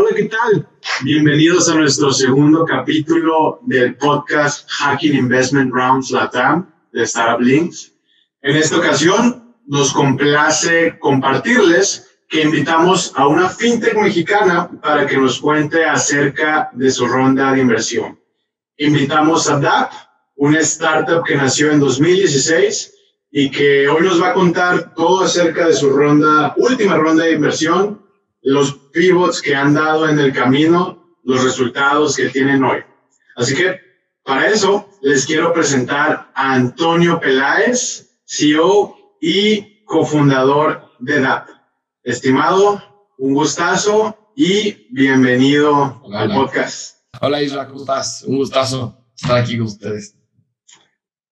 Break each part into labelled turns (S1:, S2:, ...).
S1: Hola, ¿qué tal? Bienvenidos a nuestro segundo capítulo del podcast Hacking Investment Rounds Latam de Startup Links. En esta ocasión nos complace compartirles que invitamos a una fintech mexicana para que nos cuente acerca de su ronda de inversión. Invitamos a DAP, una startup que nació en 2016 y que hoy nos va a contar todo acerca de su ronda, última ronda de inversión, los pivots que han dado en el camino, los resultados que tienen hoy. Así que para eso les quiero presentar a Antonio Peláez, CEO y cofundador de DAP. Estimado, un gustazo y bienvenido al podcast.
S2: Hola Isra, ¿cómo estás? Un gustazo estar aquí con ustedes.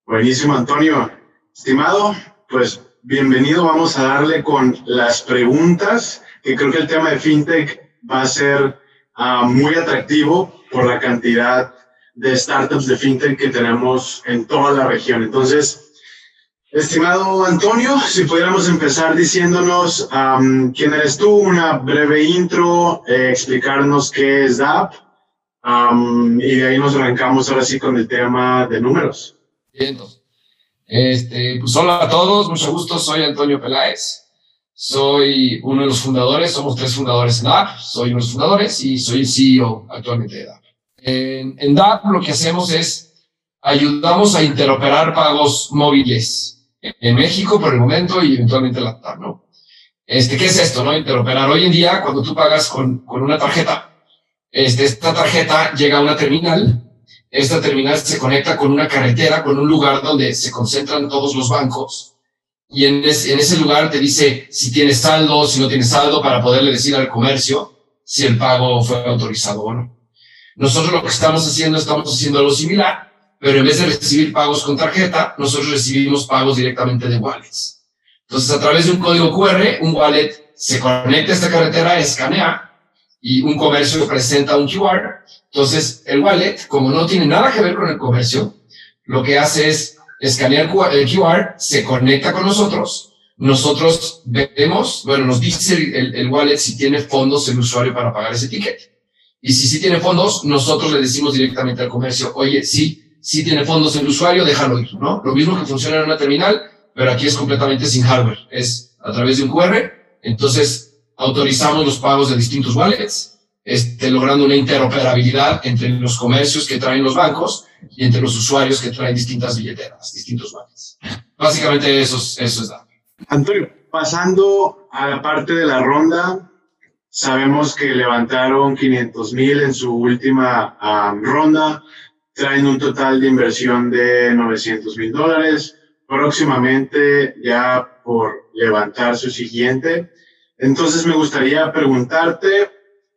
S1: Buenísimo, Antonio. Estimado, pues bienvenido. Vamos a darle con las preguntas, que creo que el tema de fintech va a ser uh, muy atractivo por la cantidad de startups de fintech que tenemos en toda la región. Entonces, Estimado Antonio, si pudiéramos empezar diciéndonos quién eres tú, una breve intro, eh, explicarnos qué es DAP y de ahí nos arrancamos ahora sí con el tema de números.
S2: Bien, este, pues hola a todos, mucho gusto, soy Antonio Peláez, soy uno de los fundadores, somos tres fundadores en DAP, soy uno de los fundadores y soy el CEO actualmente de DAP. En, en DAP lo que hacemos es ayudamos a interoperar pagos móviles en México por el momento y eventualmente la TAP, ¿no? Este, ¿qué es esto, no? Interoperar. Hoy en día, cuando tú pagas con, con una tarjeta, este, esta tarjeta llega a una terminal, esta terminal se conecta con una carretera, con un lugar donde se concentran todos los bancos, y en, en ese lugar te dice si tienes saldo, si no tienes saldo, para poderle decir al comercio si el pago fue autorizado o no. Nosotros lo que estamos haciendo, estamos haciendo algo similar, pero en vez de recibir pagos con tarjeta, nosotros recibimos pagos directamente de wallets. Entonces, a través de un código QR, un wallet se conecta a esta carretera, escanea y un comercio presenta un QR. Entonces, el wallet, como no tiene nada que ver con el comercio, lo que hace es escanear el QR, se conecta con nosotros, nosotros vemos, bueno, nos dice el, el, wallet si tiene fondos el usuario para pagar ese ticket. Y si sí tiene fondos, nosotros le decimos directamente al comercio, oye, sí, si tiene fondos el usuario, déjalo ir, ¿no? Lo mismo que funciona en una terminal, pero aquí es completamente sin hardware. Es a través de un QR. Entonces, autorizamos los pagos de distintos wallets, este, logrando una interoperabilidad entre los comercios que traen los bancos y entre los usuarios que traen distintas billeteras, distintos wallets. Básicamente eso es, eso es
S1: Antonio, pasando a la parte de la ronda, sabemos que levantaron 500 mil en su última um, ronda traen un total de inversión de 900 mil dólares, próximamente ya por levantar su siguiente. Entonces me gustaría preguntarte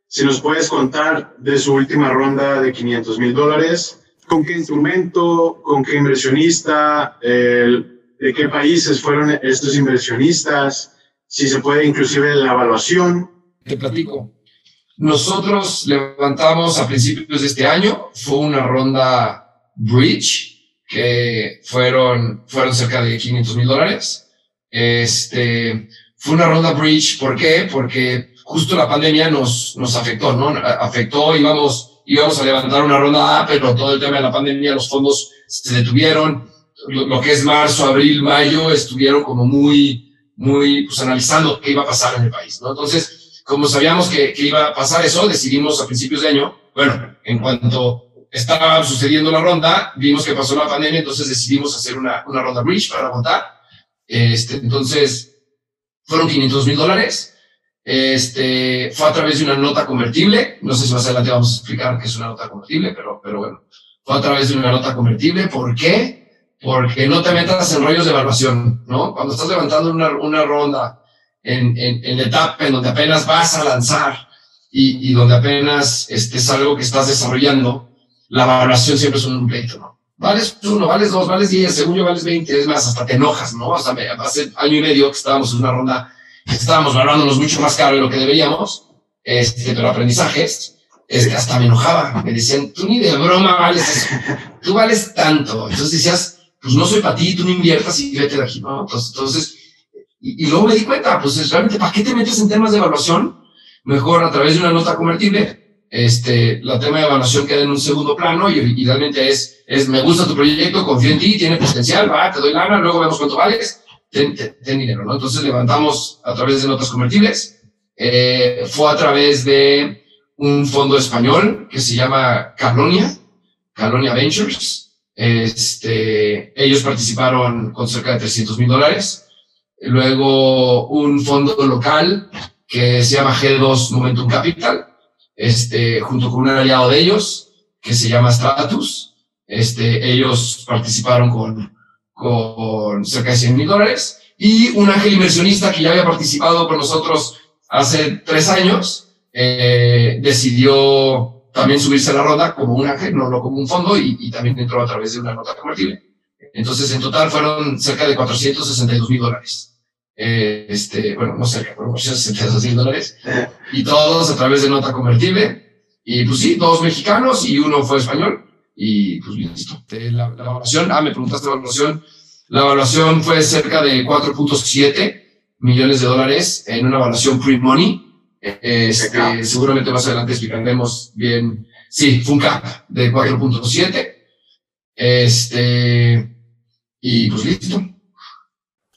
S1: si nos puedes contar de su última ronda de 500 mil dólares, con qué instrumento, con qué inversionista, de qué países fueron estos inversionistas, si se puede inclusive la evaluación.
S2: Te platico. Nosotros levantamos a principios de este año, fue una ronda bridge, que fueron, fueron cerca de 500 mil dólares. Este, fue una ronda bridge, ¿por qué? Porque justo la pandemia nos, nos afectó, ¿no? Afectó, íbamos, íbamos a levantar una ronda A, pero todo el tema de la pandemia, los fondos se detuvieron. Lo, que es marzo, abril, mayo, estuvieron como muy, muy, pues analizando qué iba a pasar en el país, ¿no? Entonces, como sabíamos que, que, iba a pasar eso, decidimos a principios de año, bueno, en cuanto estaba sucediendo la ronda, vimos que pasó la pandemia, entonces decidimos hacer una, una ronda bridge para aguantar. Este, entonces, fueron 500 mil dólares. Este, fue a través de una nota convertible. No sé si más adelante vamos a explicar qué es una nota convertible, pero, pero bueno, fue a través de una nota convertible. ¿Por qué? Porque no te metas en rollos de evaluación, ¿no? Cuando estás levantando una, una ronda en, en, en la etapa en donde apenas vas a lanzar y, y donde apenas este, es algo que estás desarrollando, la valoración siempre es un pleito, ¿no? Vales uno, vales dos, vales diez, según yo vales veinte, es más, hasta te enojas, ¿no? Hasta hace año y medio que estábamos en una ronda, estábamos valorándonos mucho más caro de lo que deberíamos, este, pero aprendizajes, es que hasta me enojaba, me decían, tú ni de broma vales eso, tú vales tanto, entonces decías, pues no soy para ti, tú no inviertas y vete de aquí, ¿no? Entonces, y, luego me di cuenta, pues realmente, ¿para qué te metes en temas de evaluación mejor a través de una nota convertible, este, la tema de evaluación queda en un segundo plano y, y realmente es, es, me gusta tu proyecto, confío en ti, tiene potencial, va, te doy lana, luego vemos cuánto vales, ten, ten, dinero, ¿no? Entonces levantamos a través de notas convertibles, eh, fue a través de un fondo español que se llama Calonia, Calonia Ventures. Este, ellos participaron con cerca de 300 mil dólares. Luego un fondo local que se llama G2 Momentum Capital, este, junto con un aliado de ellos que se llama Stratus. Este, ellos participaron con, con cerca de 100 mil dólares. Y un ángel inversionista que ya había participado con nosotros hace tres años, eh, decidió también subirse a la ronda como un ángel, no, no como un fondo, y, y, también entró a través de una nota convertible. Entonces, en total fueron cerca de 462 mil dólares. Eh, este, bueno, no cerca, pero 462 mil dólares. Y todos a través de nota convertible. Y pues sí, dos mexicanos y uno fue español. Y pues listo. La, la evaluación, ah, me preguntaste la evaluación. La evaluación fue cerca de 4.7 millones de dólares en una evaluación pre-money este, seguramente más adelante explicaremos bien. Sí, fue un cap de 4.7. Este, y pues listo.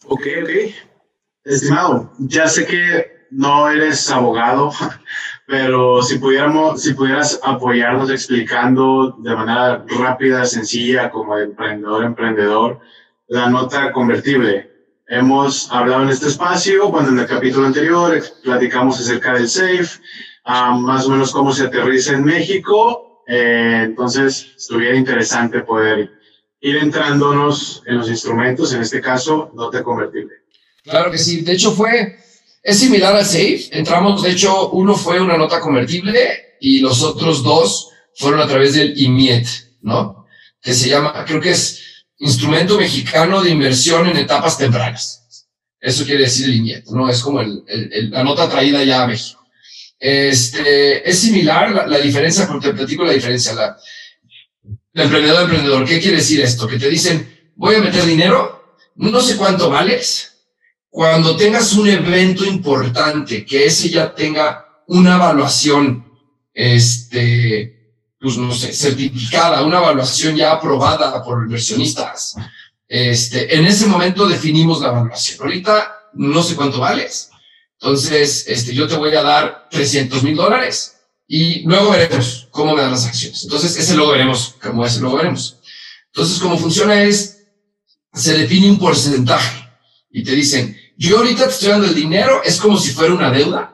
S1: Ok, ok. Estimado, ya sé que no eres abogado, pero si pudiéramos, si pudieras apoyarnos explicando de manera rápida, sencilla, como emprendedor, emprendedor, la nota convertible Hemos hablado en este espacio, cuando en el capítulo anterior platicamos acerca del SAFE, más o menos cómo se aterriza en México. Eh, entonces, estuviera interesante poder ir entrándonos en los instrumentos, en este caso, nota convertible.
S2: Claro que sí. De hecho, fue, es similar al SAFE. Entramos, de hecho, uno fue una nota convertible y los otros dos fueron a través del IMIET, ¿no? Que se llama, creo que es instrumento mexicano de inversión en etapas tempranas. Eso quiere decir el INIET, ¿no? Es como el, el, la nota traída ya a México. Este, es similar, la, la diferencia, porque te platico la diferencia, la, la emprendedor, emprendedor, ¿qué quiere decir esto? Que te dicen, voy a meter dinero, no sé cuánto vales, cuando tengas un evento importante, que ese ya tenga una evaluación, este, pues no sé, certificada, una evaluación ya aprobada por inversionistas. Este, en ese momento definimos la evaluación. Ahorita no sé cuánto vales. Entonces, este, yo te voy a dar 300 mil dólares y luego veremos cómo me dan las acciones. Entonces, ese luego veremos, cómo es, luego veremos. Entonces, cómo funciona es, se define un porcentaje y te dicen, yo ahorita te estoy dando el dinero, es como si fuera una deuda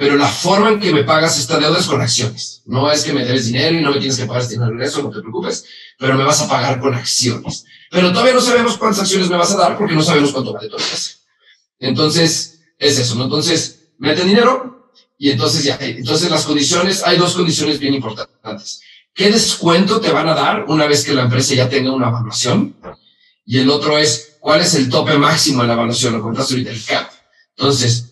S2: pero la forma en que me pagas esta deuda es con acciones. No es que me debes dinero y no me tienes que pagar este dinero, eso no te preocupes, pero me vas a pagar con acciones. Pero todavía no sabemos cuántas acciones me vas a dar porque no sabemos cuánto vale todo eso. Entonces, es eso, ¿no? Entonces, mete dinero y entonces ya, entonces las condiciones, hay dos condiciones bien importantes. ¿Qué descuento te van a dar una vez que la empresa ya tenga una evaluación? Y el otro es, ¿cuál es el tope máximo de la evaluación? Lo contaste ahorita, el CAP. Entonces,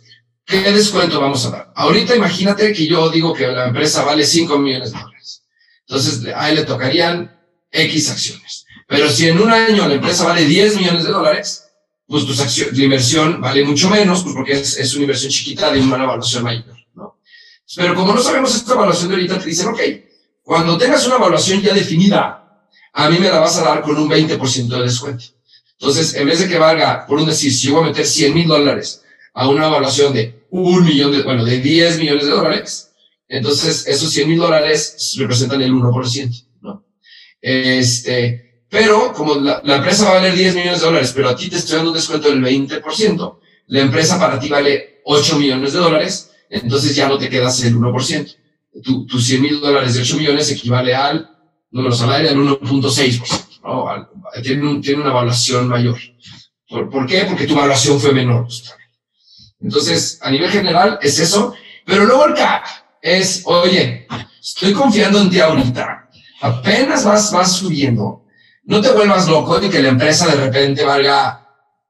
S2: ¿Qué descuento vamos a dar? Ahorita imagínate que yo digo que la empresa vale 5 millones de dólares. Entonces, a él le tocarían X acciones. Pero si en un año la empresa vale 10 millones de dólares, pues tu inversión vale mucho menos, pues porque es, es, una inversión chiquita de una evaluación mayor, ¿no? Pero como no sabemos esta evaluación de ahorita, te dicen, ok, cuando tengas una evaluación ya definida, a mí me la vas a dar con un 20% de descuento. Entonces, en vez de que valga, por un decir, si yo voy a meter 100 mil dólares a una evaluación de un millón de, bueno, de 10 millones de dólares. Entonces, esos 100 mil dólares representan el 1%, ¿no? Este, pero como la, empresa va a valer 10 millones de dólares, pero a ti te estoy dando un descuento del 20%, la empresa para ti vale 8 millones de dólares, entonces ya no te quedas el 1%. Tu, tus 100 mil dólares de 8 millones equivale al número salario al 1.6%, ¿no? Tiene, tiene una evaluación mayor. ¿Por, ¿Por qué? Porque tu evaluación fue menor. Entonces, a nivel general es eso, pero luego el CAP es, oye, estoy confiando en ti ahorita, apenas vas, vas subiendo, no te vuelvas loco de que la empresa de repente valga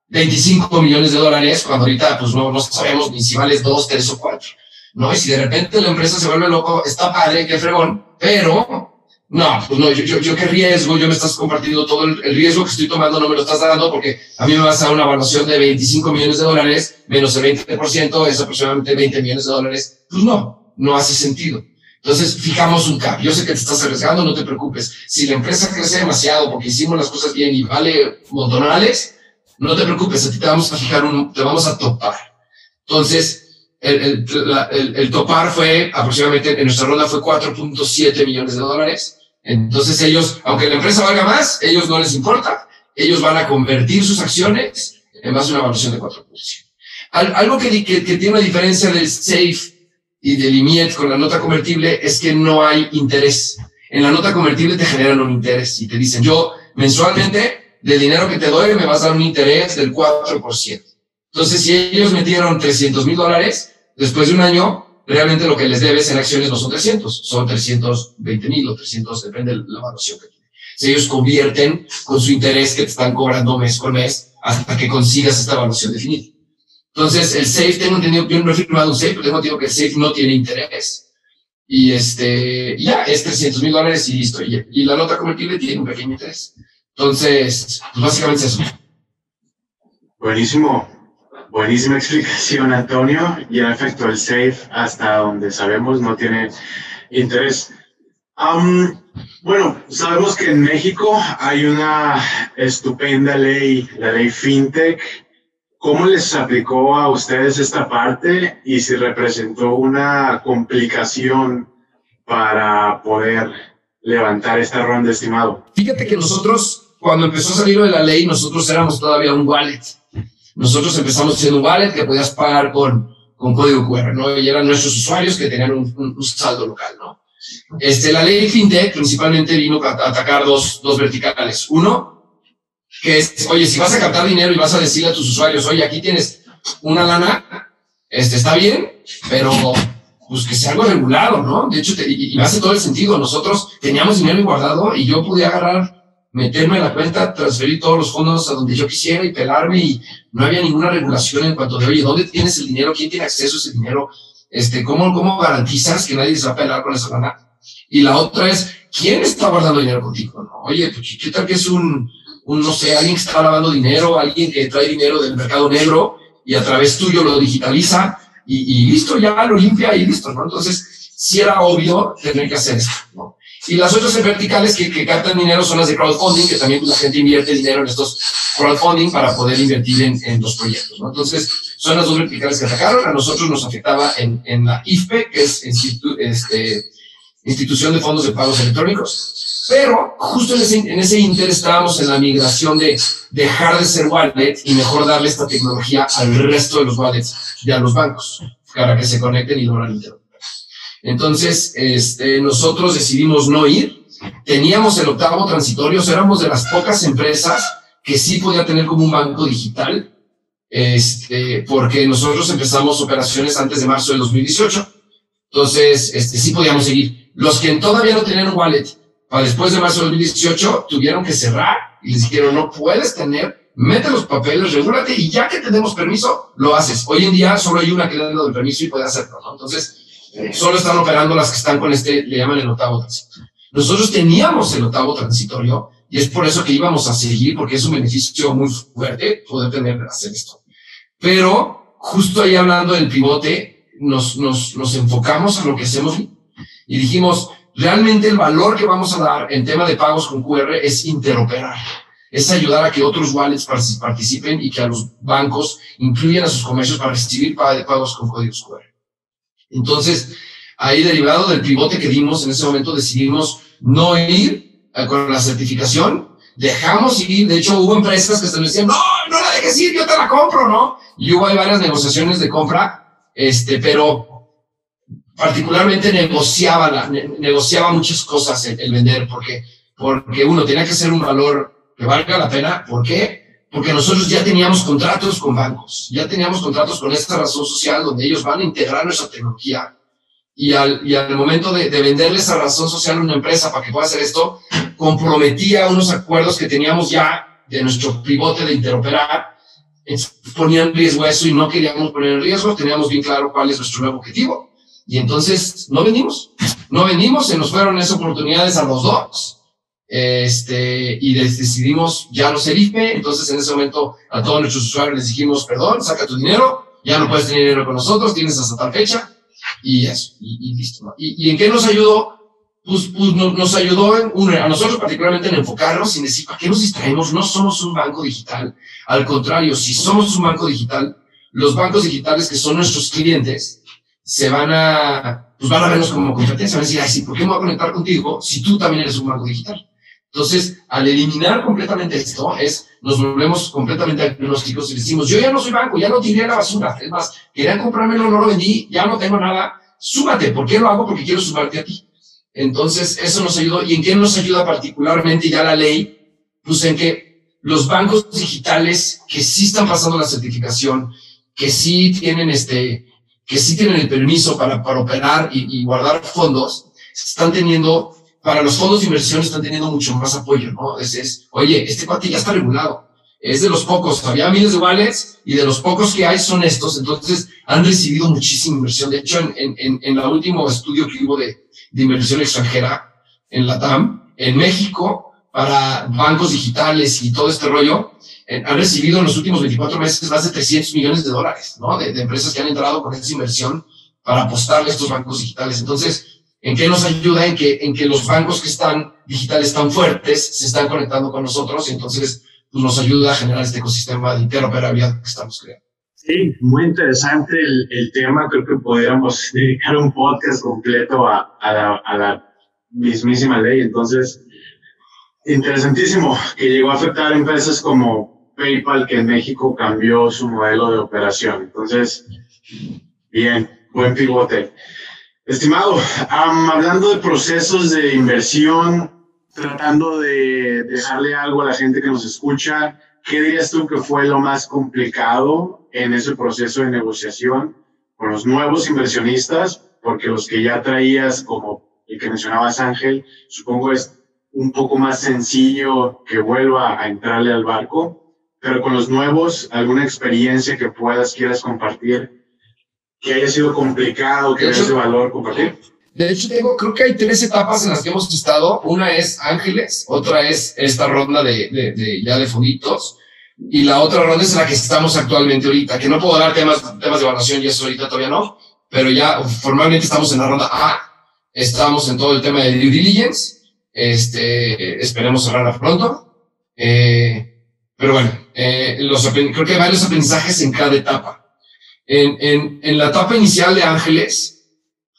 S2: 25 millones de dólares cuando ahorita pues no, no sabemos ni si vales 2, 3 o 4. ¿no? Y si de repente la empresa se vuelve loco, está padre, qué fregón, pero No, pues no, yo, yo, qué riesgo, yo me estás compartiendo todo el, riesgo que estoy tomando, no me lo estás dando porque a mí me vas a dar una evaluación de 25 millones de dólares menos el 20%, es aproximadamente 20 millones de dólares. Pues no, no hace sentido. Entonces, fijamos un cap. Yo sé que te estás arriesgando, no te preocupes. Si la empresa crece demasiado porque hicimos las cosas bien y vale montonales, no te preocupes, a ti te vamos a fijar un, te vamos a topar. Entonces, el, el, el, topar fue aproximadamente, en nuestra ronda fue 4.7 millones de dólares. Entonces ellos, aunque la empresa valga más, ellos no les importa. Ellos van a convertir sus acciones en base a una evaluación de 4.7. Algo que, que, que tiene una diferencia del SAFE y del IMIET con la nota convertible es que no hay interés. En la nota convertible te generan un interés y te dicen, yo mensualmente del dinero que te doy me vas a dar un interés del 4%. Entonces, si ellos metieron 300 mil dólares, después de un año, realmente lo que les debes en acciones no son 300, son 320 mil o 300, depende de la evaluación que tienen. Si ellos convierten con su interés que te están cobrando mes con mes hasta que consigas esta evaluación definida. Entonces, el SAFE, tengo entendido, yo no he firmado un SAFE, pero tengo entendido que el SAFE no tiene interés. Y este, ya, es 300 mil dólares y listo. Y, y, la nota convertible tiene un pequeño interés. Entonces, pues básicamente es eso.
S1: Buenísimo. Buenísima explicación, Antonio. Y en efecto, el SAFE, hasta donde sabemos, no tiene interés. bueno, sabemos que en México hay una estupenda ley, la ley FinTech, ¿Cómo les aplicó a ustedes esta parte y si representó una complicación para poder levantar esta ronda estimado?
S2: Fíjate que nosotros, cuando empezó a salir de la ley, nosotros éramos todavía un wallet. Nosotros empezamos siendo un wallet que podías pagar con, con código QR, ¿no? Y eran nuestros usuarios que tenían un, un, saldo local, ¿no? Este, la ley FinTech principalmente vino a atacar dos, dos verticales. Uno, que es, oye, si vas a captar dinero y vas a decirle a tus usuarios, oye, aquí tienes una lana, este está bien, pero pues que sea algo regulado, ¿no? De hecho, y, me hace todo el sentido. Nosotros teníamos dinero guardado y yo podía agarrar, meterme en la cuenta, transferir todos los fondos a donde yo quisiera y pelarme y no había ninguna regulación en cuanto de, oye, ¿dónde tienes el dinero? ¿Quién tiene acceso a ese dinero? Este, ¿cómo, cómo garantizas que nadie se va a pelar con esa lana? Y la otra es, ¿quién está guardando dinero contigo? ¿no? Oye, pues, ¿qué tal que es un, un, no sé, alguien que está lavando dinero, alguien que trae dinero del mercado negro y a través tuyo lo digitaliza y, y listo, ya lo limpia y listo, ¿no? Entonces, si era obvio tener que hacer esto, ¿no? Y las otras verticales que, que captan dinero son las de crowdfunding, que también la gente invierte dinero en estos crowdfunding para poder invertir en, en los proyectos, ¿no? Entonces, son las dos verticales que atacaron. A nosotros nos afectaba en, en la IFPE, que es este, Institución de Fondos de Pagos Electrónicos, pero justo en ese, en ese inter estábamos en la migración de dejar de ser wallet y mejor darle esta tecnología al resto de los wallets y los bancos para que se conecten y logran interoperar. Entonces, este, nosotros decidimos no ir. Teníamos el octavo transitorio, éramos de las pocas empresas que sí podía tener como un banco digital, este, porque nosotros empezamos operaciones antes de marzo del 2018. Entonces, este, sí podíamos seguir. Los que todavía no tenían un wallet para después de marzo de 2018 tuvieron que cerrar y les dijeron, no puedes tener, mete los papeles, regúlate y ya que tenemos permiso, lo haces. Hoy en día solo hay una que le ha dado el permiso y puede hacerlo, ¿no? Entonces, solo están operando las que están con este, le llaman el octavo transitorio. Nosotros teníamos el octavo transitorio y es por eso que íbamos a seguir, porque es un beneficio muy fuerte poder tener, hacer esto. Pero justo ahí hablando del pivote, nos, nos, nos enfocamos a lo que hacemos y dijimos, Realmente el valor que vamos a dar en tema de pagos con QR es interoperar, es ayudar a que otros wallets participen y que a los bancos incluyan a sus comercios para recibir pagos con códigos QR. Entonces, ahí derivado del pivote que dimos en ese momento, decidimos no ir con la certificación, dejamos ir, de hecho hubo empresas que se nos decían, no, no la dejes ir, yo te la compro, ¿no? Y hubo ahí varias negociaciones de compra, este, pero particularmente negociaba, la, negociaba muchas cosas el, vender, porque, porque uno tenía que ser un valor que valga la pena. ¿Por qué? Porque nosotros ya teníamos contratos con bancos, ya teníamos contratos con esta razón social donde ellos van a integrar nuestra tecnología. Y al, y al momento de, de venderle esa razón social a una empresa para que pueda hacer esto, comprometía unos acuerdos que teníamos ya de nuestro pivote de interoperar, ponían en riesgo eso y no queríamos poner en riesgo, teníamos bien claro cuál es nuestro nuevo objetivo y entonces no vendimos. no vendimos, se nos fueron esas oportunidades a los dos. Este, y decidimos ya no ser IFE. Entonces, en ese momento, a todos nuestros usuarios les dijimos, perdón, saca tu dinero, ya no puedes tener dinero con nosotros, tienes hasta tal fecha. Y eso, y, listo. Y, ¿Y en qué nos ayudó? Pues, pues nos, ayudó a nosotros particularmente en enfocarnos y decir, ¿para qué nos distraemos? No somos un banco digital. Al contrario, si somos un banco digital, los bancos digitales que son nuestros clientes se van a, pues van a vernos como competencia, van a decir, ay, sí, ¿por qué me voy a conectar contigo si tú también eres un banco digital? Entonces, al eliminar completamente esto, es, nos volvemos completamente agnósticos y decimos, yo ya no soy banco, ya no tiré la basura. Es más, querían comprármelo, no lo vendí, ya no tengo nada. Súmate. ¿Por qué lo hago? Porque quiero sumarte a ti. Entonces, eso nos ayudó. ¿Y en qué nos ayuda particularmente ya la ley? Pues en que los bancos digitales que sí están pasando la certificación, que sí tienen este, que sí tienen el permiso para, operar y guardar fondos, están teniendo, para los fondos de inversión están teniendo mucho más apoyo, ¿no? Es, es oye, este cuate ya está regulado. Es de los pocos, había miles de wallets y de los pocos que hay son estos, entonces han recibido muchísima inversión. De hecho, en, en, en, el último estudio que hubo de, de inversión extranjera en la TAM, en México, para bancos digitales y todo este rollo, han recibido en los últimos 24 meses más de 300 millones de dólares, ¿no? De, de empresas que han entrado con esa inversión para apostarle a estos bancos digitales. Entonces, ¿en qué nos ayuda? En que, en que los bancos que están digitales tan fuertes se están conectando con nosotros y entonces pues, nos ayuda a generar este ecosistema de interoperabilidad que estamos creando.
S1: Sí, muy interesante el, el, tema. Creo que podríamos dedicar un podcast completo a, a, la, a, la, mismísima ley. Entonces, interesantísimo que llegó a afectar a empresas como PayPal, que en México cambió su modelo de operación. Entonces, bien, buen pivote. Estimado, hablando de procesos de inversión, tratando de dejarle algo a la gente que nos escucha, ¿qué dirías tú que fue lo más complicado en ese proceso de negociación con los nuevos inversionistas? Porque los que ya traías, como el que mencionabas Ángel, supongo es un poco más sencillo que vuelva a entrarle al barco, pero con los nuevos, alguna experiencia que puedas, quieras compartir, que haya sido complicado, que haya de valor compartir.
S2: De hecho, tengo, creo que hay tres etapas en las que hemos estado. Una es Ángeles, otra es esta ronda de, de, de ya de fonditos, y la otra ronda es la que estamos actualmente ahorita, que no puedo dar temas, temas de evaluación y eso ahorita todavía no, pero ya formalmente estamos en la ronda A, estamos en todo el tema de due diligence, este, esperemos cerrarla pronto, eh, pero bueno, eh, los, creo que hay varios aprendizajes en cada etapa. En, en, en la etapa inicial de Ángeles,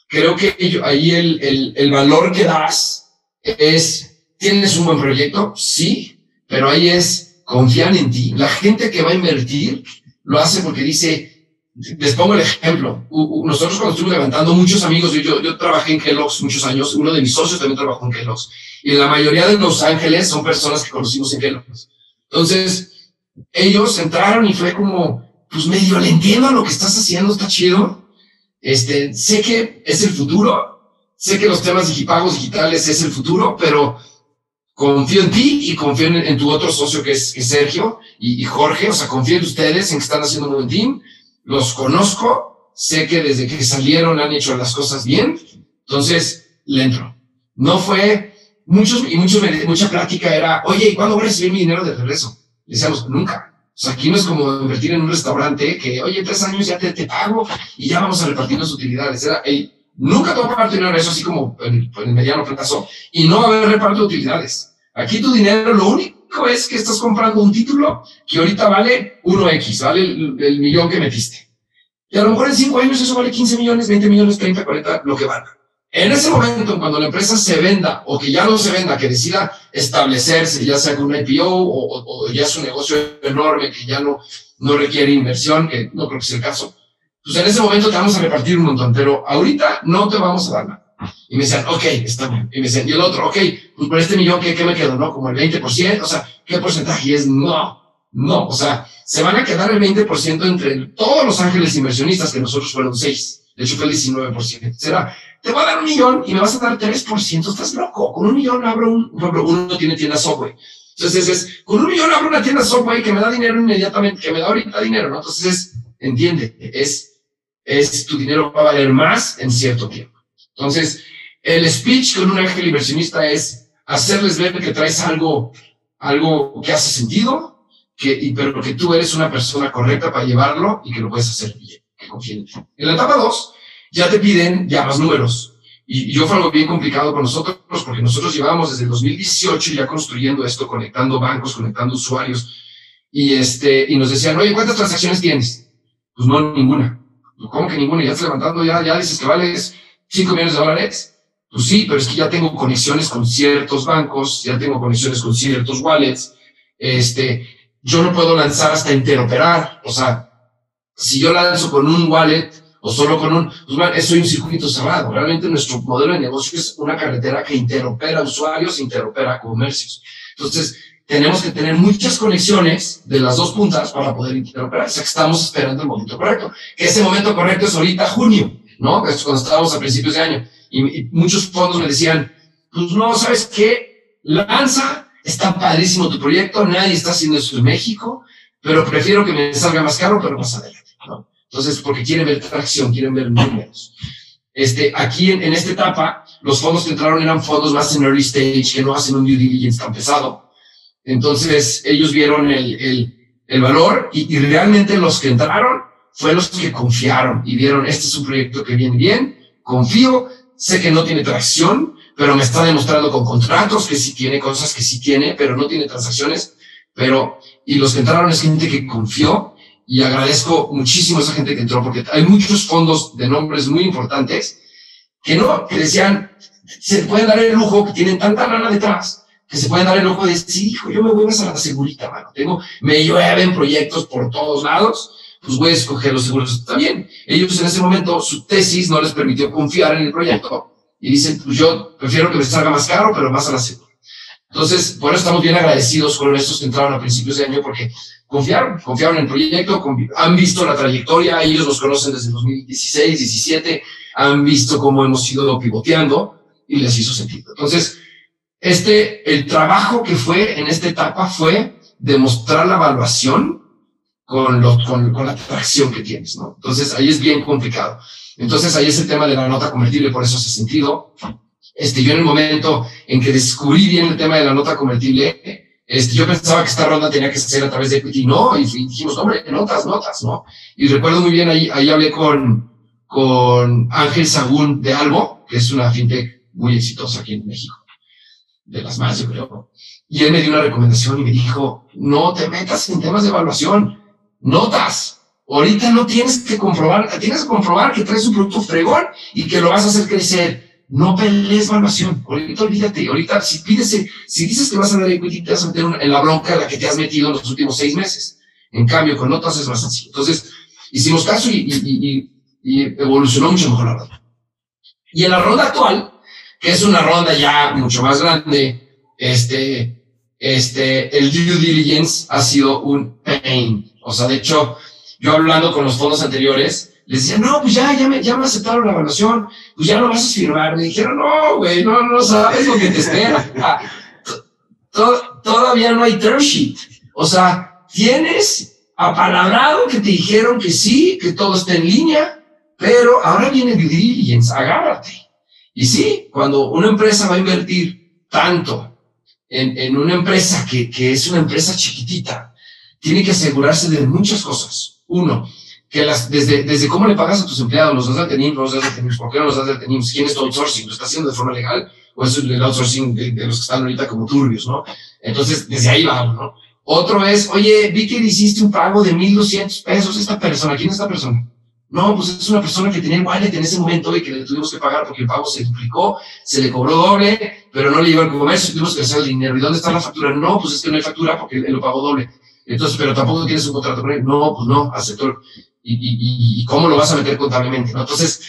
S2: creo que ahí el, el, el valor que das es, tienes un buen proyecto, sí, pero ahí es, confían en ti. La gente que va a invertir lo hace porque dice, les pongo el ejemplo. Nosotros cuando estuvimos levantando, muchos amigos, yo, yo, trabajé en Kellogg's muchos años, uno de mis socios también trabajó en Kellogg's. Y la mayoría de Los Ángeles son personas que conocimos en Kellogg's. Entonces, ellos entraron y fue como, pues medio le entiendo lo que estás haciendo, está chido. Este, sé que es el futuro, sé que los temas digipagos digitales es el futuro, pero confío en ti y confío en, tu otro socio que es, Sergio y, Jorge, o sea, confío en ustedes en que están haciendo un buen team, los conozco, sé que desde que salieron han hecho las cosas bien, entonces le entro. No fue, muchos y muchos, mucha plática era, oye, ¿y cuándo voy a recibir mi dinero de regreso? Decíamos, nunca. Sea, aquí no es como invertir en un restaurante que, oye, tres años ya te, te pago y ya vamos a repartir las utilidades. Era, nunca te voy a pagar tu dinero, eso así como en, en el mediano plazo, y no va a haber reparto de utilidades. Aquí tu dinero lo único es que estás comprando un título que ahorita vale 1X, vale el, el millón que metiste. Y a lo mejor en 5 años eso vale 15 millones, 20 millones, 30, 40, lo que valga. En ese momento, cuando la empresa se venda o que ya no se venda, que decida establecerse, ya sea con un IPO o, o, o ya es un negocio enorme que ya no, no requiere inversión, que no creo que sea el caso, pues en ese momento te vamos a repartir un montón, pero ahorita no te vamos a dar nada. Y me decían, ok, está bien. Y me decían, y el otro, ok, pues por este millón, ¿qué, me quedo? ¿No? Como el 20%, o sea, ¿qué porcentaje? Y es no, no, o sea, se van a quedar el 20% entre todos los ángeles inversionistas, que nosotros fueron seis. De hecho, fue el 19%. Será, te voy a dar un millón y me vas a dar 3%. Estás loco. Con un millón abro un, por ejemplo, uno tiene tienda software. Entonces es, con un millón abro una tienda software que me da dinero inmediatamente, que me da ahorita dinero, ¿no? Entonces es, entiende, es, es, tu dinero va a valer más en cierto tiempo. Entonces, el speech con un ángel inversionista es hacerles ver que traes algo, algo que hace sentido, que, y, pero que tú eres una persona correcta para llevarlo y que lo puedes hacer bien, que confíen en ti. En la etapa 2, ya te piden ya más números. Y, yo fue algo bien complicado con nosotros, porque nosotros llevábamos desde el 2018 ya construyendo esto, conectando bancos, conectando usuarios, y, este, y nos decían, oye, ¿cuántas transacciones tienes? Pues no, ninguna. ¿Cómo que ninguna? Ya estás levantando, ya, ya dices que vales 5 millones de dólares. Pues sí, pero es que ya tengo conexiones con ciertos bancos, ya tengo conexiones con ciertos wallets. Este, yo no puedo lanzar hasta interoperar. O sea, si yo lanzo con un wallet o solo con un, pues bueno, eso es un circuito cerrado. Realmente nuestro modelo de negocio es una carretera que interopera usuarios, interopera comercios. Entonces, tenemos que tener muchas conexiones de las dos puntas para poder interoperar. O sea, que estamos esperando el momento correcto. Ese momento correcto es ahorita junio, ¿no? Es cuando estábamos a principios de año. Y, muchos fondos me decían, pues no, ¿sabes qué? Lanza, está padrísimo tu proyecto, nadie está haciendo eso en México, pero prefiero que me salga más caro, pero más adelante, ¿no? Entonces, porque quieren ver tracción, quieren ver números. Este, aquí en, en esta etapa, los fondos que entraron eran fondos más en early stage, que no hacen un due diligence tan pesado. Entonces, ellos vieron el, el, el valor y, y realmente los que entraron fue los que confiaron y vieron, este es un proyecto que viene bien, confío, sé que no tiene tracción, pero me está demostrando con contratos que sí tiene cosas que sí tiene, pero no tiene transacciones, pero, y los que entraron es gente que confió y agradezco muchísimo a esa gente que entró, porque hay muchos fondos de nombres muy importantes que no, que decían, se pueden dar el lujo, que tienen tanta lana detrás, que se pueden dar el lujo de decir, hijo, yo me voy a la segurita, mano, tengo, me llueven proyectos por todos lados, pues voy a escoger los seguros también. Ellos en ese momento, su tesis no les permitió confiar en el proyecto y dicen, pues yo prefiero que me salga más caro, pero más a la segura. Entonces, por eso estamos bien agradecidos con estos que entraron a principios de año porque confiaron, confiaron en el proyecto, han visto la trayectoria, ellos los conocen desde 2016, 17, han visto cómo hemos ido pivoteando y les hizo sentido. Entonces, este, el trabajo que fue en esta etapa fue demostrar la evaluación con, lo, con, la atracción que tienes, ¿no? Entonces ahí es bien complicado. Entonces ahí es el tema de la nota convertible, por eso hace sentido. Este, yo en el momento en que descubrí bien el tema de la nota convertible, este, yo pensaba que esta ronda tenía que ser a través de equity, no, y dijimos, hombre, notas, notas, ¿no? Y recuerdo muy bien, ahí, ahí hablé con, con Ángel Sagún de Albo, que es una fintech muy exitosa aquí en México, de las más, yo creo. Y él me dio una recomendación y me dijo, no te metas en temas de evaluación, notas. Ahorita no tienes que comprobar, tienes que comprobar que traes un producto fregón y que lo vas a hacer crecer. No pelees evaluación. Ahorita olvídate. Ahorita, si pides, si dices que vas a dar equity, te vas a meter en la bronca en la que te has metido en los últimos seis meses. En cambio, con notas es más sencillo. Entonces, hicimos caso y, y, y, evolucionó mucho mejor la ronda. Y en la ronda actual, que es una ronda ya mucho más grande, este, este, el due diligence ha sido un pain o sea, de hecho, yo hablando con los fondos anteriores, les decía, no, pues ya, ya me, ya me aceptaron la evaluación, pues ya no vas a firmar. Me dijeron, no, güey, no, no sabes lo que te espera. Ah, todavía no hay term sheet. O sea, tienes apalabrado que te dijeron que sí, que todo está en línea, pero ahora viene due diligence, agárrate. Y sí, cuando una empresa va a invertir tanto en, en una empresa que, que es una empresa chiquitita, tiene que asegurarse de muchas cosas. Uno, que las, desde, desde cómo le pagas a tus empleados, los das de TENIMS, los das de TENIMS, ¿por qué no los das de TENIMS? ¿Quién es tu outsourcing? ¿Lo está haciendo de forma legal? ¿O es el outsourcing de, los que están ahorita como turbios, no? Entonces, desde ahí vamos, ¿no? Otro es, oye, vi que hiciste un pago de 1.200 pesos a esta persona. ¿Quién es esta persona? No, pues es una persona que tenía el wallet en ese momento y que le tuvimos que pagar porque el pago se duplicó, se le cobró doble, pero no le llegó el comercio, tuvimos que hacer el dinero. ¿Y dónde está la factura? No, pues es que no hay factura porque él lo pagó doble. Entonces, pero tampoco tienes un contrato con él. No, pues no, aceptó. ¿Y, cómo lo vas a meter contablemente? ¿no? Entonces,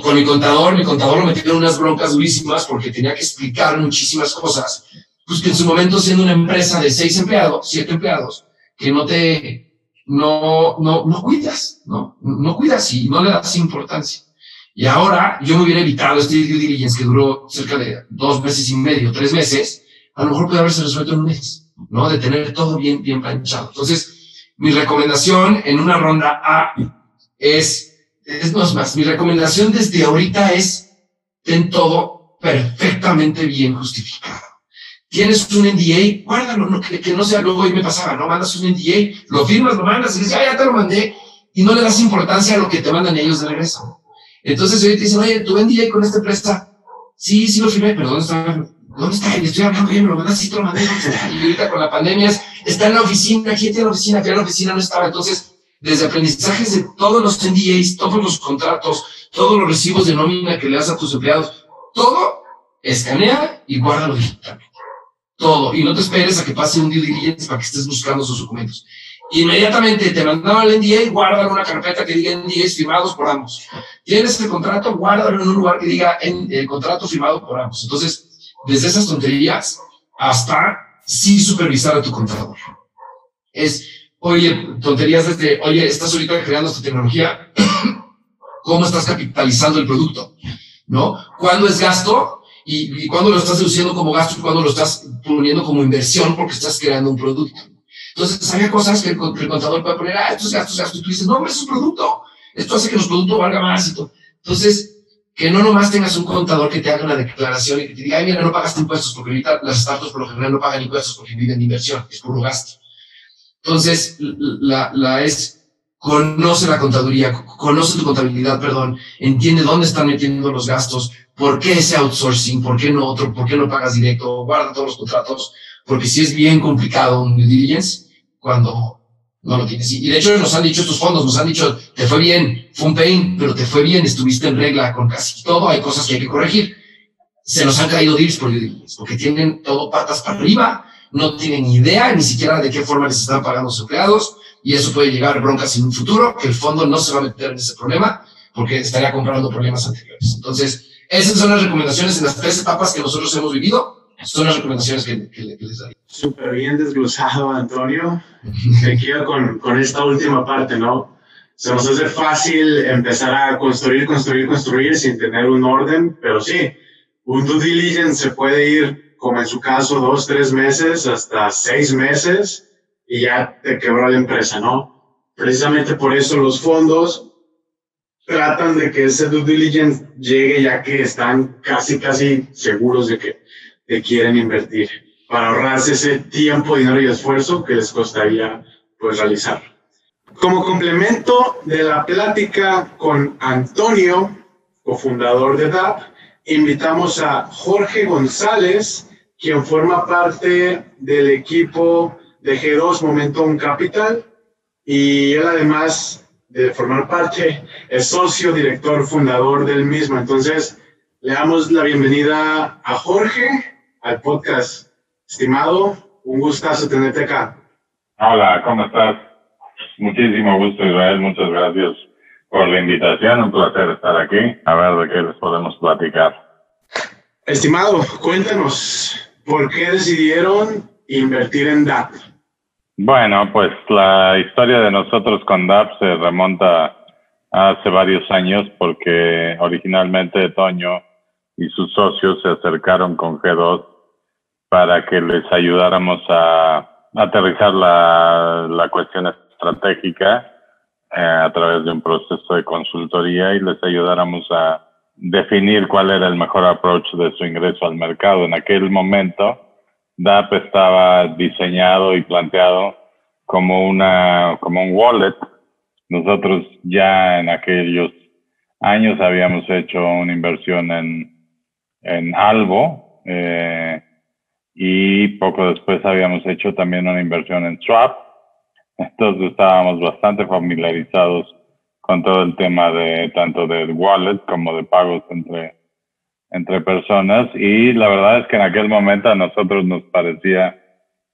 S2: con mi contador, mi contador lo metió en unas broncas durísimas porque tenía que explicar muchísimas cosas. Pues que en su momento siendo una empresa de seis empleados, siete empleados, que no te, no, no, no cuidas, ¿no? No cuidas y no le das importancia. Y ahora yo me hubiera evitado este due diligence que duró cerca de dos meses y medio, tres meses, a lo mejor puede haberse resuelto en un mes. ¿No? De tener todo bien, bien planchado. Entonces, mi recomendación en una ronda A es, es no es más, mi recomendación desde ahorita es, ten todo perfectamente bien justificado. Tienes un NDA, guárdalo, no, que, no sea luego y me pasaba, no mandas un NDA, lo firmas, lo mandas y dices, ya, ya te lo mandé, y no le das importancia a lo que te mandan ellos de regreso. Entonces hoy te dicen, oye, tu NDA con esta empresa, sí, sí lo firmé, pero ¿dónde está? ¿Dónde está? Y estoy hablando, oye, me lo mandas, sí te lo mandé, Y ahorita con la pandemia está en la oficina, aquí tiene la oficina, que en la oficina no estaba. Entonces, desde aprendizajes de todos los NDAs, todos los contratos, todos los recibos de nómina que le das a tus empleados, todo escanea y guárdalo digitalmente. Todo. Y no te esperes a que pase un due diligence para que estés buscando sus documentos. Inmediatamente te mandaban el NDA, guárdalo en una carpeta que diga NDAs firmados por ambos. Tienes el contrato, guárdalo en un lugar que diga en, el contrato firmado por ambos. Entonces, desde esas tonterías hasta sí supervisar a tu contador. Es, oye, tonterías desde, oye, estás ahorita creando esta tecnología, ¿cómo estás capitalizando el producto? ¿No? ¿Cuándo es gasto? Y, y cuándo lo estás deduciendo como gasto y cuándo lo estás poniendo como inversión porque estás creando un producto. Entonces, había cosas que el, contador puede poner, ah, estos gastos, gastos, y tú dices, no, hombre, es un producto. Esto hace que los productos valgan más y todo. Entonces, que no nomás tengas un contador que te haga una declaración y que te diga, ay, mira, no pagaste impuestos, porque ahorita las startups por lo general no pagan impuestos porque viven de inversión, es puro gasto. Entonces, la, la es, conoce la contaduría, conoce tu contabilidad, perdón, entiende dónde están metiendo los gastos, por qué ese outsourcing, por qué no otro, por qué no pagas directo, guarda todos los contratos, porque si es bien complicado un due diligence cuando no lo tienes. Y de hecho nos han dicho estos fondos, nos han dicho, te fue bien, fue un pain, pero te fue bien, estuviste en regla con casi todo, hay cosas que hay que corregir. Se nos han caído deals por porque tienen todo patas para arriba, no tienen idea ni siquiera de qué forma les están pagando los empleados, y eso puede llegar broncas en un futuro, que el fondo no se va a meter en ese problema, porque estaría comprando problemas anteriores. Entonces, esas son las recomendaciones en las tres etapas que nosotros hemos vivido son las recomendaciones que, les daría.
S1: Súper bien desglosado, Antonio. Me quiero con, con esta última parte, ¿no? Se nos hace fácil empezar a construir, construir, construir sin tener un orden, pero sí, un due diligence se puede ir, como en su caso, dos, tres meses, hasta seis meses, y ya te quebró la empresa, ¿no? Precisamente por eso los fondos tratan de que ese due diligence llegue ya que están casi, casi seguros de que que quieren invertir para ahorrarse ese tiempo, dinero y esfuerzo que les costaría pues realizar. Como complemento de la plática con Antonio, cofundador de DAP, invitamos a Jorge González, quien forma parte del equipo de G2 Momentum Capital y él además de formar parte es socio director fundador del mismo. Entonces, le damos la bienvenida a Jorge al podcast. Estimado, un gustazo tenerte acá.
S3: Hola, ¿cómo estás? Muchísimo gusto, Israel. Muchas gracias por la invitación. Un placer estar aquí. A ver de qué les podemos platicar.
S1: Estimado, cuéntanos, ¿por qué decidieron invertir en DAP?
S3: Bueno, pues la historia de nosotros con DAP se remonta hace varios años porque originalmente Toño y sus socios se acercaron con G2 para que les ayudáramos a aterrizar la, la cuestión estratégica eh, a través de un proceso de consultoría y les ayudáramos a definir cuál era el mejor approach de su ingreso al mercado. En aquel momento, DAP estaba diseñado y planteado como, una, como un wallet. Nosotros ya en aquellos años habíamos hecho una inversión en, en Albo, eh, y poco después habíamos hecho también una inversión en Swap. Entonces estábamos bastante familiarizados con todo el tema de tanto de wallet como de pagos entre, entre personas y la verdad es que en aquel momento a nosotros nos parecía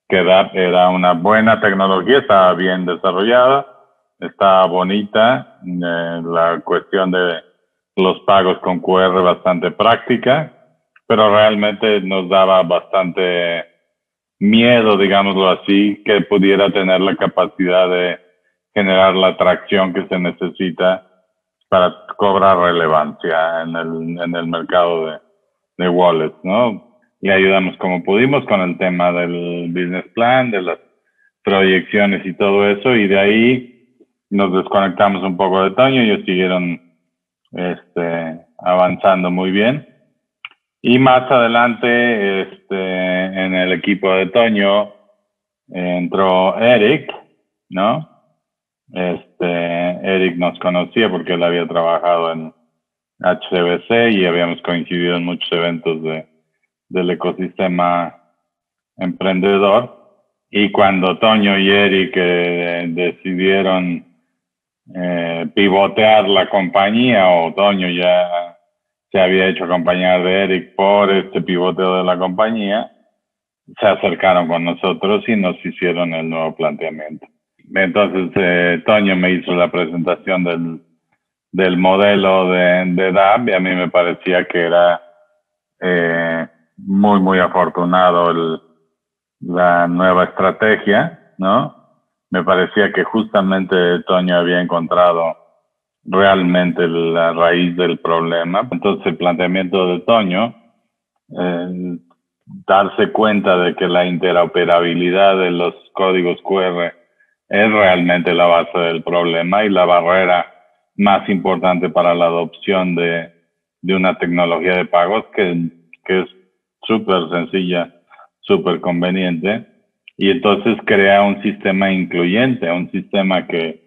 S3: que DAP era una buena tecnología, estaba bien desarrollada, estaba bonita, eh, la cuestión de los pagos con QR bastante práctica pero realmente nos daba bastante miedo, digámoslo así, que pudiera tener la capacidad de generar la atracción que se necesita para cobrar relevancia en el, en el mercado de, de wallets, ¿no? Y ayudamos como pudimos con el tema del business plan, de las proyecciones y todo eso, y de ahí nos desconectamos un poco de Toño y ellos siguieron este, avanzando muy bien Y más adelante, este, en el equipo de Toño, entró Eric, ¿no? Este, Eric nos conocía porque él había trabajado en HCBC y habíamos coincidido en muchos eventos de, del ecosistema emprendedor. Y cuando Toño y Eric eh, decidieron eh, pivotear la compañía, o Toño ya se había hecho acompañar de Eric por este pivoteo de la compañía, se acercaron con nosotros y nos hicieron el nuevo planteamiento. Entonces, eh, Toño me hizo la presentación del, del modelo de, de DAP y a mí me parecía que era eh, muy, muy afortunado el, la nueva estrategia, ¿no? Me parecía que justamente Toño había encontrado realmente la raíz del problema. Entonces el planteamiento de Toño, eh, darse cuenta de que la interoperabilidad de los códigos QR es realmente la base del problema y la barrera más importante para la adopción de, de una tecnología de pagos que, que es súper sencilla, súper conveniente. Y entonces crea un sistema incluyente, un sistema que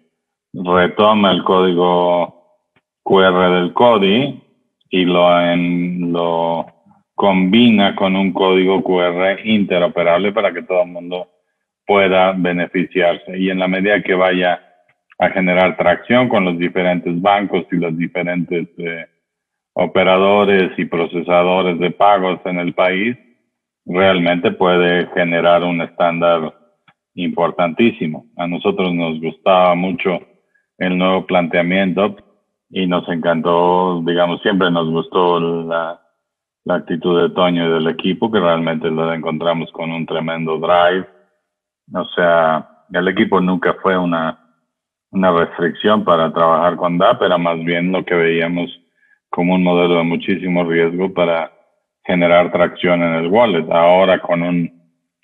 S3: retoma el código QR del CODI y lo, en, lo combina con un código QR interoperable para que todo el mundo pueda beneficiarse. Y en la medida que vaya a generar tracción con los diferentes bancos y los diferentes eh, operadores y procesadores de pagos en el país, realmente puede generar un estándar importantísimo. A nosotros nos gustaba mucho el nuevo planteamiento y nos encantó, digamos, siempre nos gustó la, la actitud de Toño y del equipo, que realmente lo encontramos con un tremendo drive. O sea, el equipo nunca fue una, una restricción para trabajar con DAP, era más bien lo que veíamos como un modelo de muchísimo riesgo para generar tracción en el wallet. Ahora con un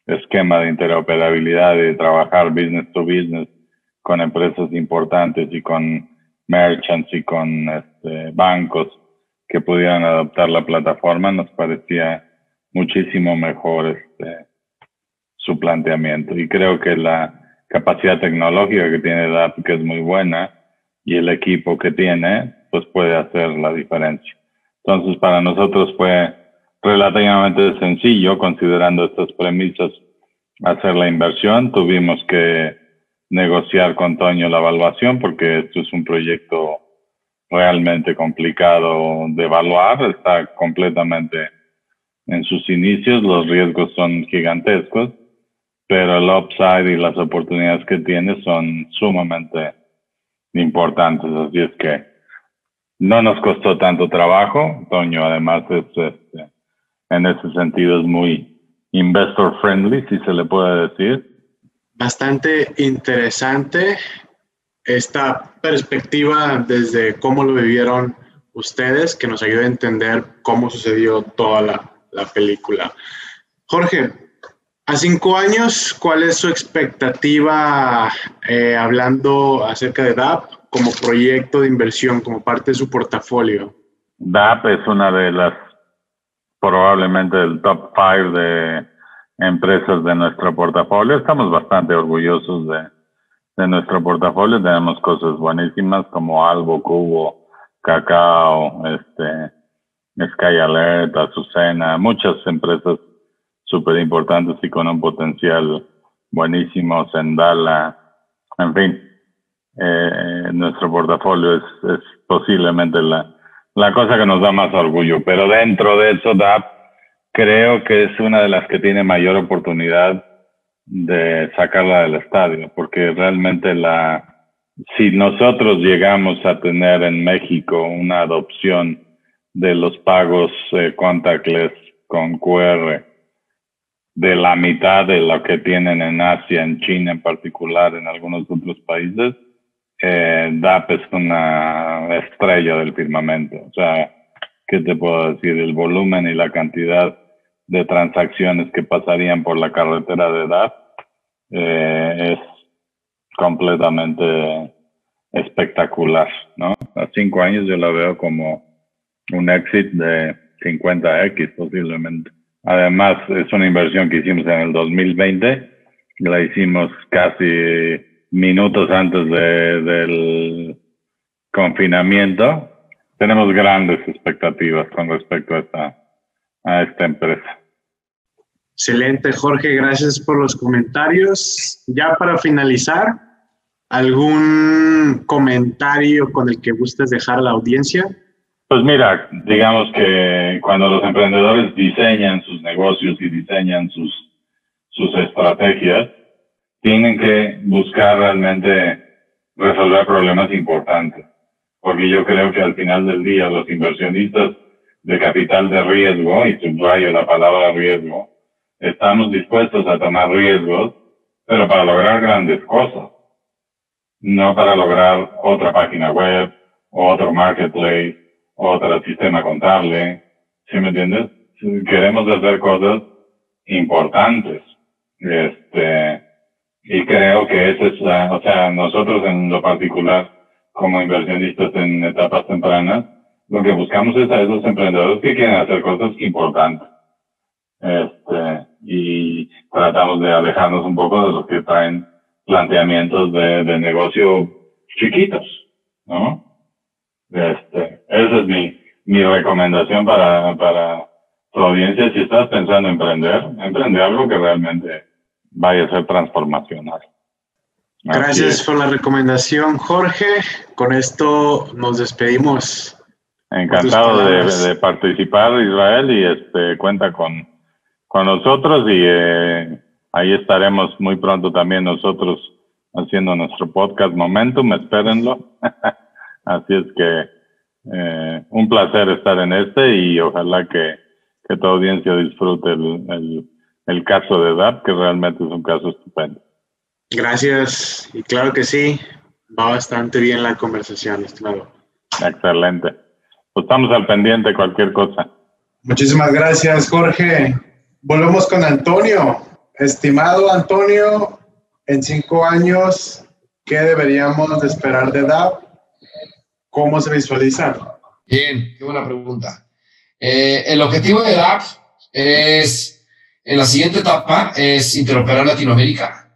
S3: esquema de interoperabilidad y de trabajar business to business con empresas importantes y con merchants y con este, bancos que pudieran adoptar la plataforma, nos parecía muchísimo mejor este, su planteamiento. Y creo que la capacidad tecnológica que tiene DAP, que es muy buena, y el equipo que tiene, pues puede hacer la diferencia. Entonces, para nosotros fue relativamente sencillo, considerando estas premisas, hacer la inversión. Tuvimos que negociar con Toño la evaluación porque esto es un proyecto realmente complicado de evaluar, está completamente en sus inicios, los riesgos son gigantescos, pero el upside y las oportunidades que tiene son sumamente importantes, así es que no nos costó tanto trabajo, Toño además es, este, en ese sentido es muy investor friendly, si se le puede decir,
S1: bastante interesante esta perspectiva desde cómo lo vivieron ustedes, que nos ayuda a entender cómo sucedió toda la, la película. Jorge, a cinco años, ¿cuál es su expectativa eh, hablando acerca de DAP como proyecto de inversión, como parte de su portafolio?
S3: DAP es una de las, probablemente el top five de empresas de nuestro portafolio. Estamos bastante orgullosos de, de nuestro portafolio. Tenemos cosas buenísimas como Albo, Cubo, Cacao, este, Sky Alert, Azucena, muchas empresas súper importantes y con un potencial buenísimo, Sendala, en fin, eh, nuestro portafolio es, es posiblemente la, la cosa que nos da más orgullo, pero dentro de eso DAP creo que es una de las que tiene mayor oportunidad de sacarla del estadio, porque realmente la, si nosotros llegamos a tener en México una adopción de los pagos eh, contactless con QR de la mitad de lo que tienen en Asia, en China en particular, en algunos otros países, eh, DAP es una estrella del firmamento. O sea, ¿qué te puedo decir? El volumen y la cantidad de transacciones que pasarían por la carretera de DAP eh, es completamente espectacular, ¿no? A cinco años yo la veo como un éxito de 50x posiblemente. Además, es una inversión que hicimos en el 2020, la hicimos casi minutos antes de, del confinamiento. Tenemos grandes expectativas con respecto a esta, a esta empresa.
S1: Excelente, Jorge, gracias por los comentarios. Ya para finalizar, ¿algún comentario con el que gustes dejar a la audiencia?
S3: Pues mira, digamos que cuando los emprendedores diseñan sus negocios y diseñan sus, sus estrategias, tienen que buscar realmente resolver problemas importantes. Porque yo creo que al final del día los inversionistas de capital de riesgo, y subrayo la palabra riesgo, estamos dispuestos a tomar riesgos, pero para lograr grandes cosas, no para lograr otra página web, otro marketplace, otro sistema contable, ¿sí me entiendes? Queremos hacer cosas importantes, este, y creo que esa es la, o sea, nosotros en lo particular, como inversionistas en etapas tempranas, lo que buscamos es a esos emprendedores que quieren hacer cosas importantes. Este, y tratamos de alejarnos un poco de los que traen planteamientos de, de negocio chiquitos, ¿no? Este, esa es mi, mi recomendación para, para tu audiencia. Si estás pensando en emprender, emprende algo que realmente vaya a ser transformacional.
S1: Gracias por la recomendación, Jorge. Con esto nos despedimos.
S3: Encantado de, de, participar, Israel, y este cuenta con, con nosotros y eh, ahí estaremos muy pronto también nosotros haciendo nuestro podcast Momentum, espérenlo. Así es que eh, un placer estar en este y ojalá que, que tu audiencia disfrute el, el, el caso de DAP, que realmente es un caso estupendo.
S1: Gracias, y claro que sí, va bastante bien la conversación, estimado.
S3: Excelente. Pues estamos al pendiente cualquier cosa.
S1: Muchísimas gracias, Jorge. Volvemos con Antonio. Estimado Antonio, en cinco años, ¿qué deberíamos de esperar de DAP? ¿Cómo se visualiza?
S2: Bien, qué buena pregunta. Eh, el objetivo de DAP es, en la siguiente etapa, es interoperar Latinoamérica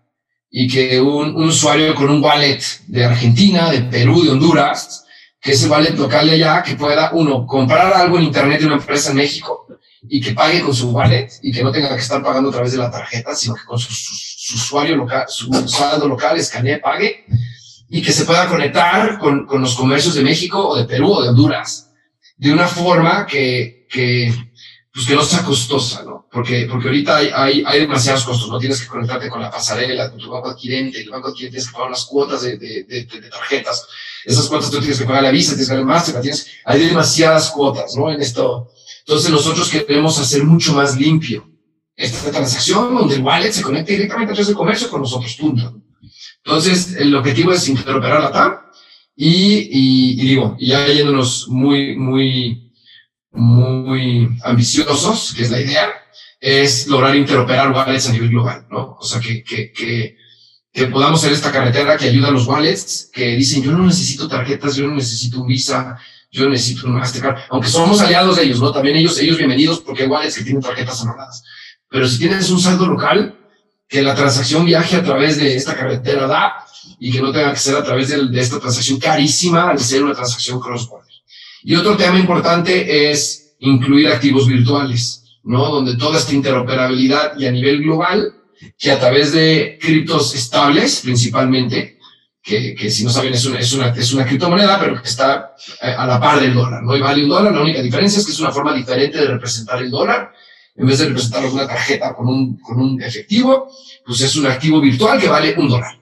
S2: y que un, un usuario con un wallet de Argentina, de Perú, de Honduras, que es el wallet local de allá, que pueda, uno, comprar algo en Internet de una empresa en México y que pague con su wallet y que no tenga que estar pagando a través de la tarjeta, sino que con su, su, usuario local, su saldo local escanee, pague y que se pueda conectar con, con, los comercios de México o de Perú o de Honduras de una forma que, que, pues que no sea costosa, ¿no? Porque, porque ahorita hay, hay, hay demasiados costos, ¿no? Tienes que conectarte con la pasarela, con tu banco adquirente, el banco adquirente tienes que pagar unas cuotas de, de, de, tarjetas, esas cuotas tú tienes que pagar la Visa, tienes que pagar el Mastercard, tienes, hay demasiadas cuotas, ¿no? En esto, entonces nosotros queremos hacer mucho más limpio esta transacción donde el wallet se conecte directamente a través del comercio con nosotros, punto. Entonces el objetivo es interoperar la TAM y, y, y digo, ya yéndonos muy, muy, muy ambiciosos, que es la idea, es lograr interoperar wallets a nivel global, ¿no? O sea, que, que, que, que podamos ser esta carretera que ayuda a los wallets que dicen, yo no necesito tarjetas, yo no necesito un Visa, yo necesito un Mastercard, aunque somos aliados de ellos, ¿no? También ellos, ellos bienvenidos porque igual es que tienen tarjetas anuladas. Pero si tienes un saldo local, que la transacción viaje a través de esta carretera da y que no tenga que ser a través de, de esta transacción carísima al ser una transacción cross-border. Y otro tema importante es incluir activos virtuales, ¿no? Donde toda esta interoperabilidad y a nivel global, que a través de criptos estables principalmente, que, que, si no saben es una, es, una, es una criptomoneda, pero que está eh, a la par del dólar, ¿no? Y vale un dólar, la única diferencia es que es una forma diferente de representar el dólar. En vez de representarlo con una tarjeta con un, con un efectivo, pues es un activo virtual que vale un dólar.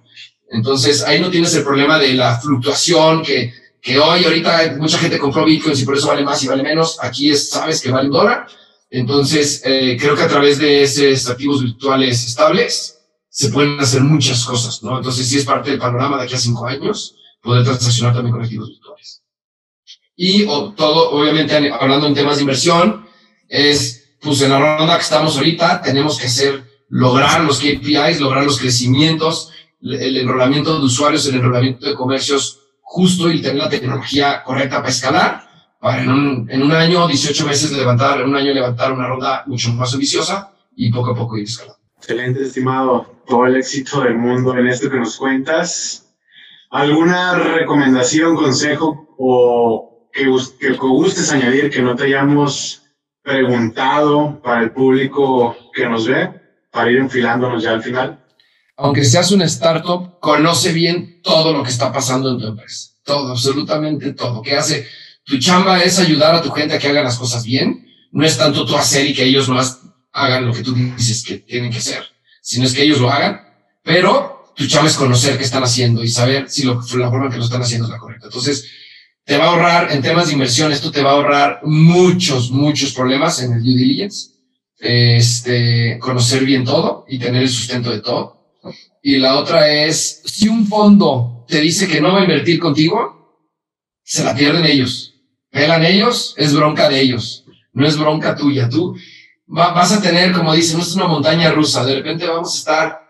S2: Entonces, ahí no tienes el problema de la fluctuación que, que hoy, ahorita, mucha gente compró bitcoins y por eso vale más y vale menos. Aquí es, sabes que vale un dólar. Entonces, eh, creo que a través de esos activos virtuales estables, se pueden hacer muchas cosas, ¿no? Entonces, sí es parte del panorama de aquí a cinco años, poder transaccionar también con activos virtuales. Y o, todo, obviamente, hablando en temas de inversión, es, pues en la ronda que estamos ahorita, tenemos que hacer, lograr los KPIs, lograr los crecimientos, el enrolamiento de usuarios, el enrolamiento de comercios justo y tener la tecnología correcta para escalar, para en un, en un año, 18 meses levantar, en un año levantar una ronda mucho más ambiciosa y poco a poco ir escalando.
S1: Excelente, estimado. Todo el éxito del mundo en esto que nos cuentas. ¿Alguna recomendación, consejo o que, que gustes añadir que no te hayamos preguntado para el público que nos ve, para ir enfilándonos ya al final?
S2: Aunque seas una startup, conoce bien todo lo que está pasando en tu empresa. Todo, absolutamente todo. ¿Qué hace? Tu chamba es ayudar a tu gente a que haga las cosas bien. No es tanto tú hacer y que ellos más hagan lo que tú dices que tienen que hacer, sino es que ellos lo hagan, pero tu chamba es conocer qué están haciendo y saber si la forma en que lo están haciendo es la correcta. Entonces, te va a ahorrar en temas de inversión, esto te va a ahorrar muchos, muchos problemas en el due diligence. Este, conocer bien todo y tener el sustento de todo. Y la otra es, si un fondo te dice que no va a invertir contigo, se la pierden ellos. Pelan ellos, es bronca de ellos, no es bronca tuya. Tú vas a tener, como dicen, no es una montaña rusa, de repente vamos a estar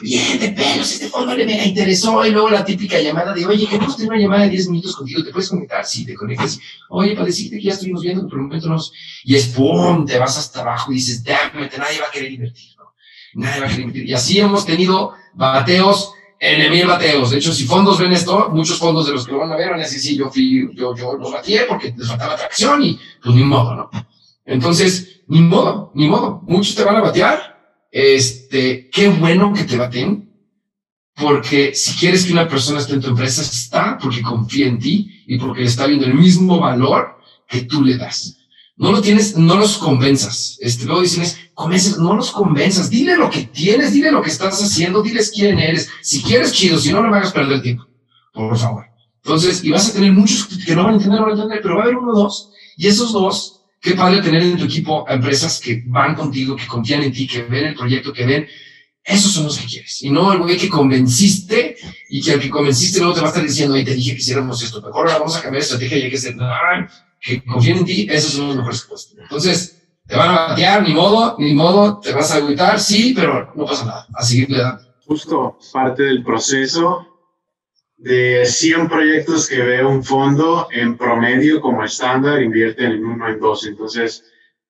S2: bien de pelos, este fondo le mega interesó, y luego la típica llamada de, oye, queremos tener una llamada de 10 minutos contigo, ¿te puedes conectar? Sí, te conectas. Oye, para decirte que ya estuvimos viendo, por el momento nos... Y es pum, te vas hasta abajo y dices, damn, nadie va a querer invertir, ¿no? Y así hemos tenido bateos en mil bateos. De hecho, si fondos ven esto, muchos fondos de los que lo van a ver van a decir, sí, yo fui, yo, yo los batí porque les faltaba atracción y pues ni modo, ¿no? Entonces, ni modo, ni modo. Muchos te van a batear. Este, qué bueno que te baten, porque si quieres que una persona esté en tu empresa, está porque confía en ti y porque le está viendo el mismo valor que tú le das. No lo tienes, no los convenzas. Este, luego dicen, convences, no los convenzas. Dile lo que tienes, dile lo que estás haciendo, diles quién eres. Si quieres, chido, si no, no me hagas perder el tiempo. Por favor. Entonces, y vas a tener muchos que no van a entender, no van a entender, pero va a haber uno o dos. Y esos dos Qué padre tener en tu equipo a empresas que van contigo, que confían en ti, que ven el proyecto, que ven. Esos son los que quieres. Y no el güey que convenciste y que al que convenciste luego te va a estar diciendo, ahí te dije que hiciéramos esto, mejor ahora vamos a cambiar de estrategia y hay que ser, que confíen en ti, esos son los mejores que Entonces, te van a batear, ni modo, ni modo, te vas a agüitar, sí, pero no pasa nada, a seguirle dando.
S1: Justo parte del proceso de 100 proyectos que ve un fondo, en promedio como estándar invierten en uno en dos. Entonces,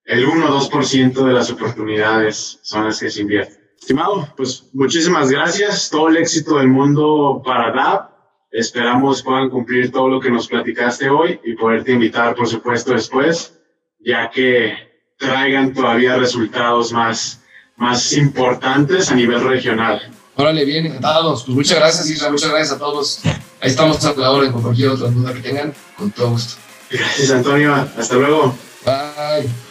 S1: el 1 o 2% de las oportunidades son las que se invierten. Estimado, pues muchísimas gracias. Todo el éxito del mundo para DAP. Esperamos puedan cumplir todo lo que nos platicaste hoy y poderte invitar, por supuesto, después, ya que traigan todavía resultados más, más importantes a nivel regional.
S2: Órale, bien, encantados. Pues muchas gracias, Isra, muchas gracias a todos. Ahí estamos a la hora con cualquier otra duda que tengan, con todo gusto.
S1: Gracias, Antonio. Hasta luego.
S2: Bye.